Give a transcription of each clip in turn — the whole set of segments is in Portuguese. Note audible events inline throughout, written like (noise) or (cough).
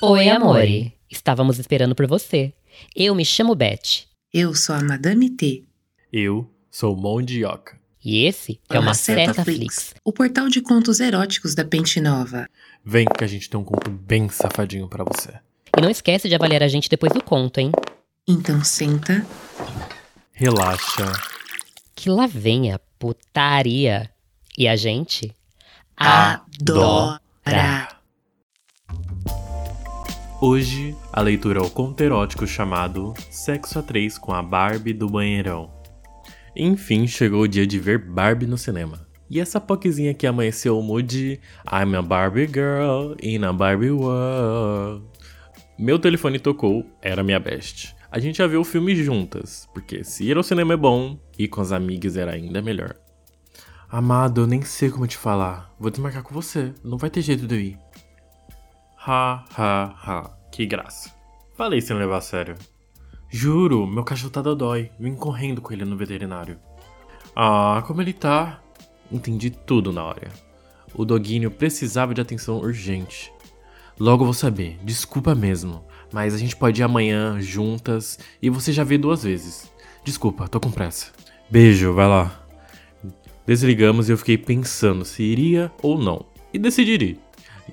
Oi, amore. Estávamos esperando por você. Eu me chamo Beth. Eu sou a Madame T. Eu sou Mondioca. E esse é uma Certa Flix. o portal de contos eróticos da Pente Nova. Vem que a gente tem um conto bem safadinho pra você. E não esquece de avaliar a gente depois do conto, hein? Então senta, Relaxa. Que lá vem a putaria. E a gente adora. Hoje, a leitura é o conto erótico chamado Sexo a Três com a Barbie do Banheirão. Enfim, chegou o dia de ver Barbie no cinema. E essa poquezinha que amanheceu mood I'm a Barbie girl in a Barbie world. Meu telefone tocou, era minha best. A gente ia ver o filme juntas, porque se ir ao cinema é bom, e com as amigas era ainda melhor. Amado, eu nem sei como te falar. Vou desmarcar com você, não vai ter jeito de eu ir. Ha, ha, ha. Que graça. Falei sem levar a sério. Juro, meu cachorro tá dodói. Vim correndo com ele no veterinário. Ah, como ele tá? Entendi tudo na hora. O doguinho precisava de atenção urgente. Logo vou saber, desculpa mesmo, mas a gente pode ir amanhã juntas e você já vê duas vezes. Desculpa, tô com pressa. Beijo, vai lá. Desligamos e eu fiquei pensando se iria ou não. E decidi.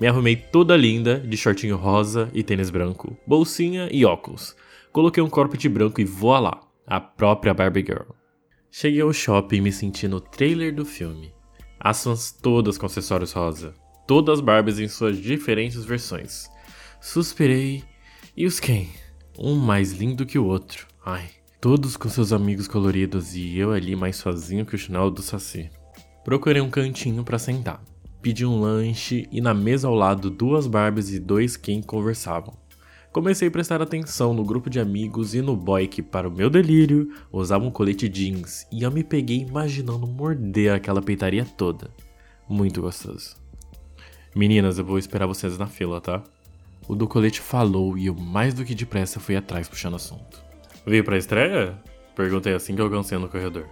Me arrumei toda linda, de shortinho rosa e tênis branco, bolsinha e óculos. Coloquei um corpete branco e voa lá, a própria Barbie Girl. Cheguei ao shopping e me senti no trailer do filme. As fãs todas com acessórios rosa. Todas Barbies em suas diferentes versões. Suspirei. E os Ken? Um mais lindo que o outro. Ai. Todos com seus amigos coloridos e eu ali mais sozinho que o chinelo do Saci. Procurei um cantinho para sentar. Pedi um lanche e na mesa ao lado duas Barbies e dois Ken conversavam. Comecei a prestar atenção no grupo de amigos e no boy que, para o meu delírio, usava um colete jeans e eu me peguei imaginando morder aquela peitaria toda. Muito gostoso. Meninas, eu vou esperar vocês na fila, tá? O do colete falou e eu mais do que depressa fui atrás puxando assunto. Veio pra estreia? Perguntei assim que alcancei no corredor.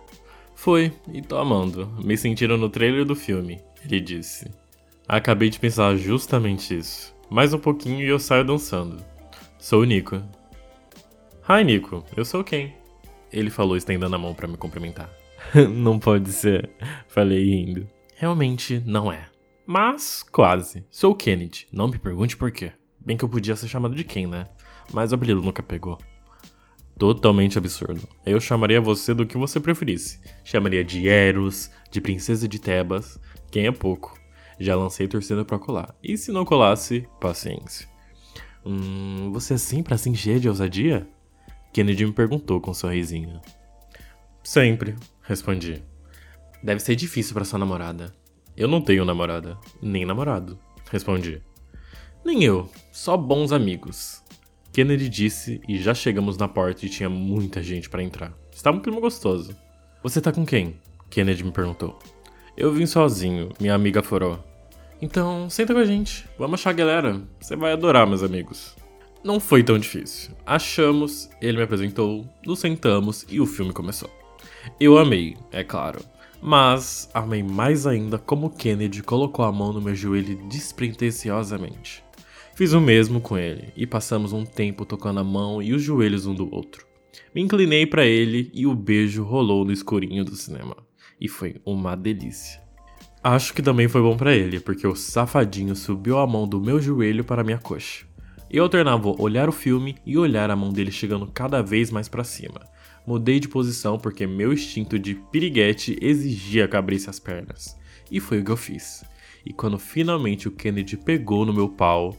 Foi, e tô amando. Me sentiram no trailer do filme, ele disse. Acabei de pensar justamente isso. Mais um pouquinho e eu saio dançando. Sou o Nico. Hi, Nico. Eu sou quem? Ele falou estendendo a mão para me cumprimentar. (laughs) não pode ser, falei rindo. Realmente não é. Mas quase. Sou o Kennedy. Não me pergunte por quê. Bem que eu podia ser chamado de Ken, né? Mas o apelido nunca pegou. Totalmente absurdo. Eu chamaria você do que você preferisse. Chamaria de Eros, de Princesa de Tebas. Quem é pouco. Já lancei torcida pra colar. E se não colasse, paciência. Hum, você é sempre assim cheia de ousadia? Kennedy me perguntou com um sorrisinho. Sempre, respondi. Deve ser difícil para sua namorada. Eu não tenho namorada, nem namorado, respondi. Nem eu, só bons amigos. Kennedy disse e já chegamos na porta e tinha muita gente para entrar. Estava um clima gostoso. Você tá com quem? Kennedy me perguntou. Eu vim sozinho, minha amiga forou. Então, senta com a gente. Vamos achar a galera. Você vai adorar, meus amigos. Não foi tão difícil. Achamos, ele me apresentou, nos sentamos e o filme começou. Eu amei, é claro. Mas amei mais ainda como Kennedy colocou a mão no meu joelho despretensiosamente. Fiz o mesmo com ele e passamos um tempo tocando a mão e os joelhos um do outro. Me inclinei para ele e o beijo rolou no escurinho do cinema. E foi uma delícia. Acho que também foi bom para ele, porque o safadinho subiu a mão do meu joelho para minha coxa. Eu alternava olhar o filme e olhar a mão dele chegando cada vez mais para cima. Mudei de posição porque meu instinto de piriguete exigia que abrisse as pernas. E foi o que eu fiz. E quando finalmente o Kennedy pegou no meu pau,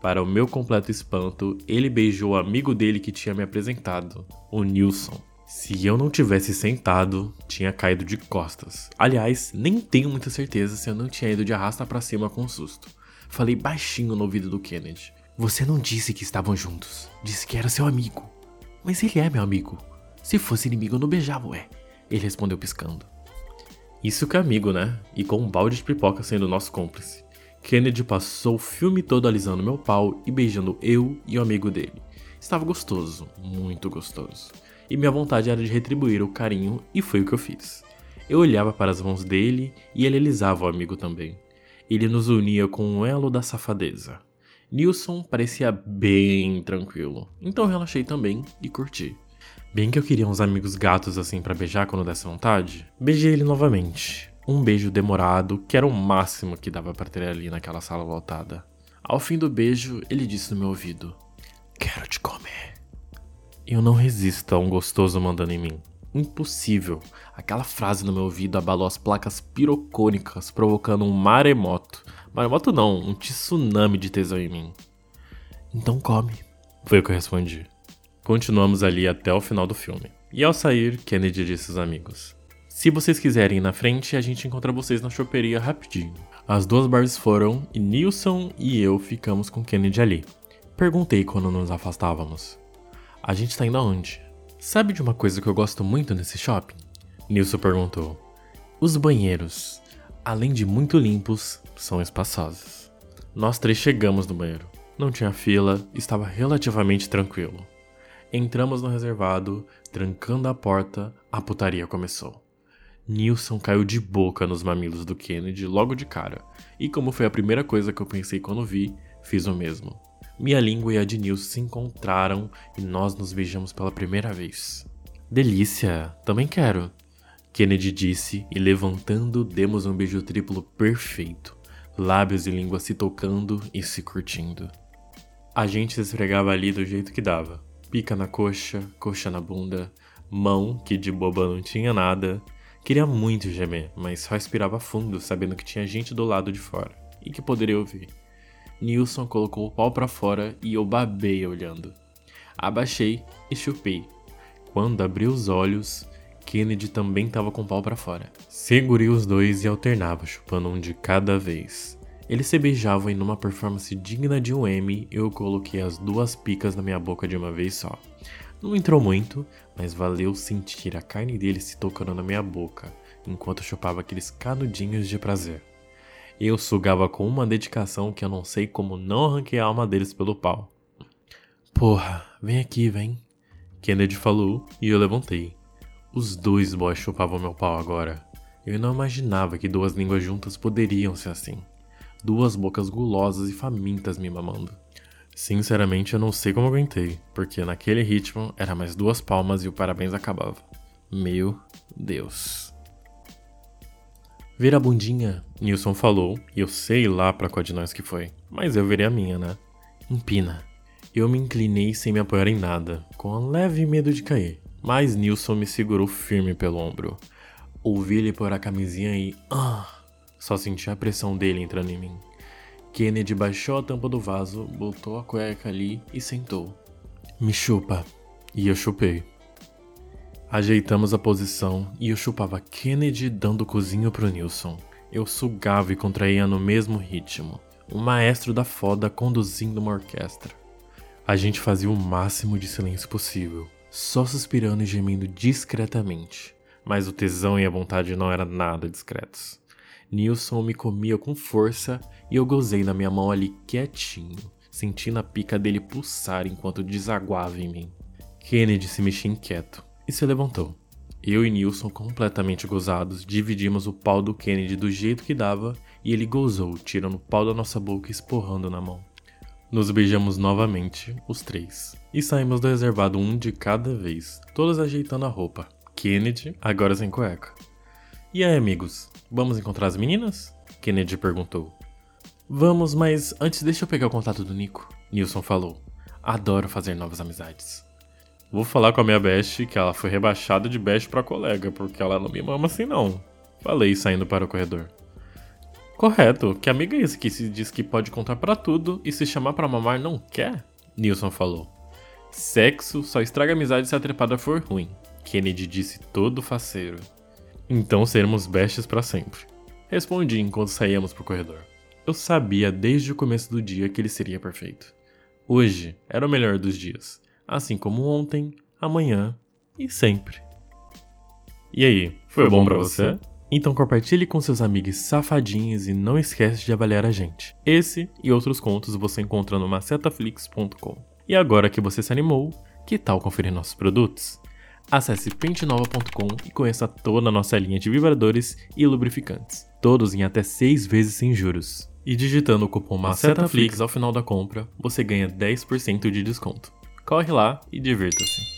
para o meu completo espanto, ele beijou o amigo dele que tinha me apresentado, o Nilson. Se eu não tivesse sentado, tinha caído de costas. Aliás, nem tenho muita certeza se eu não tinha ido de arrasta para cima com um susto. Falei baixinho no ouvido do Kennedy. Você não disse que estavam juntos. Disse que era seu amigo. Mas ele é meu amigo. Se fosse inimigo, eu não beijava, ué. Ele respondeu piscando. Isso que é amigo, né? E com um balde de pipoca sendo nosso cúmplice. Kennedy passou o filme todo alisando meu pau e beijando eu e o amigo dele. Estava gostoso, muito gostoso. E minha vontade era de retribuir o carinho e foi o que eu fiz. Eu olhava para as mãos dele e ele alisava o amigo também. Ele nos unia com um elo da safadeza. Nilson parecia bem tranquilo, então relaxei também e curti. Bem que eu queria uns amigos gatos assim para beijar quando desse vontade. Beijei ele novamente. Um beijo demorado, que era o máximo que dava para ter ali naquela sala lotada. Ao fim do beijo, ele disse no meu ouvido: Quero te comer. Eu não resisto a um gostoso mandando em mim. Impossível. Aquela frase no meu ouvido abalou as placas pirocônicas, provocando um maremoto. Maremoto não, um tsunami de tesão em mim. Então come. Foi o que eu respondi. Continuamos ali até o final do filme. E ao sair, Kennedy disse aos amigos: Se vocês quiserem ir na frente, a gente encontra vocês na choperia rapidinho. As duas Barbies foram e Nilson e eu ficamos com Kennedy ali. Perguntei quando nos afastávamos. A gente tá indo aonde? Sabe de uma coisa que eu gosto muito nesse shopping? Nilson perguntou. Os banheiros, além de muito limpos, são espaçosos. Nós três chegamos no banheiro. Não tinha fila, estava relativamente tranquilo. Entramos no reservado, trancando a porta, a putaria começou. Nilson caiu de boca nos mamilos do Kennedy logo de cara, e como foi a primeira coisa que eu pensei quando vi, fiz o mesmo. Minha língua e a de Nilson se encontraram e nós nos beijamos pela primeira vez. Delícia, também quero. Kennedy disse e levantando demos um beijo triplo perfeito, lábios e língua se tocando e se curtindo. A gente se esfregava ali do jeito que dava, pica na coxa, coxa na bunda, mão que de boba não tinha nada, Queria muito gemer, mas só respirava fundo, sabendo que tinha gente do lado de fora e que poderia ouvir. Nilson colocou o pau para fora e eu babei olhando. Abaixei e chupei. Quando abri os olhos, Kennedy também estava com o pau para fora. Segurei os dois e alternava, chupando um de cada vez. Eles se beijavam e numa performance digna de um M, eu coloquei as duas picas na minha boca de uma vez só. Não entrou muito, mas valeu sentir a carne dele se tocando na minha boca, enquanto chupava aqueles canudinhos de prazer. Eu sugava com uma dedicação que eu não sei como não arranquei a alma deles pelo pau. Porra, vem aqui, vem. Kennedy falou e eu levantei. Os dois boys chupavam meu pau agora. Eu não imaginava que duas línguas juntas poderiam ser assim. Duas bocas gulosas e famintas me mamando. Sinceramente, eu não sei como aguentei, porque naquele ritmo era mais duas palmas e o parabéns acabava. Meu Deus. Vira a bundinha, Nilson falou, e eu sei lá pra qual de nós que foi, mas eu virei a minha, né? Empina. Eu me inclinei sem me apoiar em nada, com um leve medo de cair, mas Nilson me segurou firme pelo ombro. Ouvi ele pôr a camisinha e. Ah! Só senti a pressão dele entrando em mim. Kennedy baixou a tampa do vaso, botou a cueca ali e sentou. Me chupa. E eu chupei. Ajeitamos a posição e eu chupava Kennedy dando cozinho pro Nilson. Eu sugava e contraía no mesmo ritmo. Um maestro da foda conduzindo uma orquestra. A gente fazia o máximo de silêncio possível, só suspirando e gemendo discretamente. Mas o tesão e a vontade não eram nada discretos. Nilson me comia com força e eu gozei na minha mão ali quietinho, sentindo a pica dele pulsar enquanto desaguava em mim. Kennedy se mexia inquieto e se levantou. Eu e Nilson, completamente gozados, dividimos o pau do Kennedy do jeito que dava e ele gozou, tirando o pau da nossa boca e esporrando na mão. Nos beijamos novamente, os três, e saímos do reservado um de cada vez, todos ajeitando a roupa. Kennedy, agora sem cueca. E aí, amigos, vamos encontrar as meninas? Kennedy perguntou. Vamos, mas antes deixa eu pegar o contato do Nico. Nilson falou. Adoro fazer novas amizades. Vou falar com a minha best que ela foi rebaixada de best pra colega, porque ela não me mama assim não. Falei saindo para o corredor. Correto, que amiga é esse que se diz que pode contar para tudo e se chamar para mamar não quer? Nilson falou. Sexo só estraga amizade se a trepada for ruim. Kennedy disse todo faceiro. Então seremos bestes para sempre. Respondi enquanto saíamos pro corredor. Eu sabia desde o começo do dia que ele seria perfeito. Hoje era o melhor dos dias, assim como ontem, amanhã e sempre. E aí, foi bom para você? Então compartilhe com seus amigos safadinhos e não esquece de avaliar a gente. Esse e outros contos você encontra no macetaflix.com. E agora que você se animou, que tal conferir nossos produtos? Acesse pentenova.com e conheça toda a nossa linha de vibradores e lubrificantes, todos em até 6 vezes sem juros. E digitando o cupom MacetaFlix ao final da compra, você ganha 10% de desconto. Corre lá e divirta-se.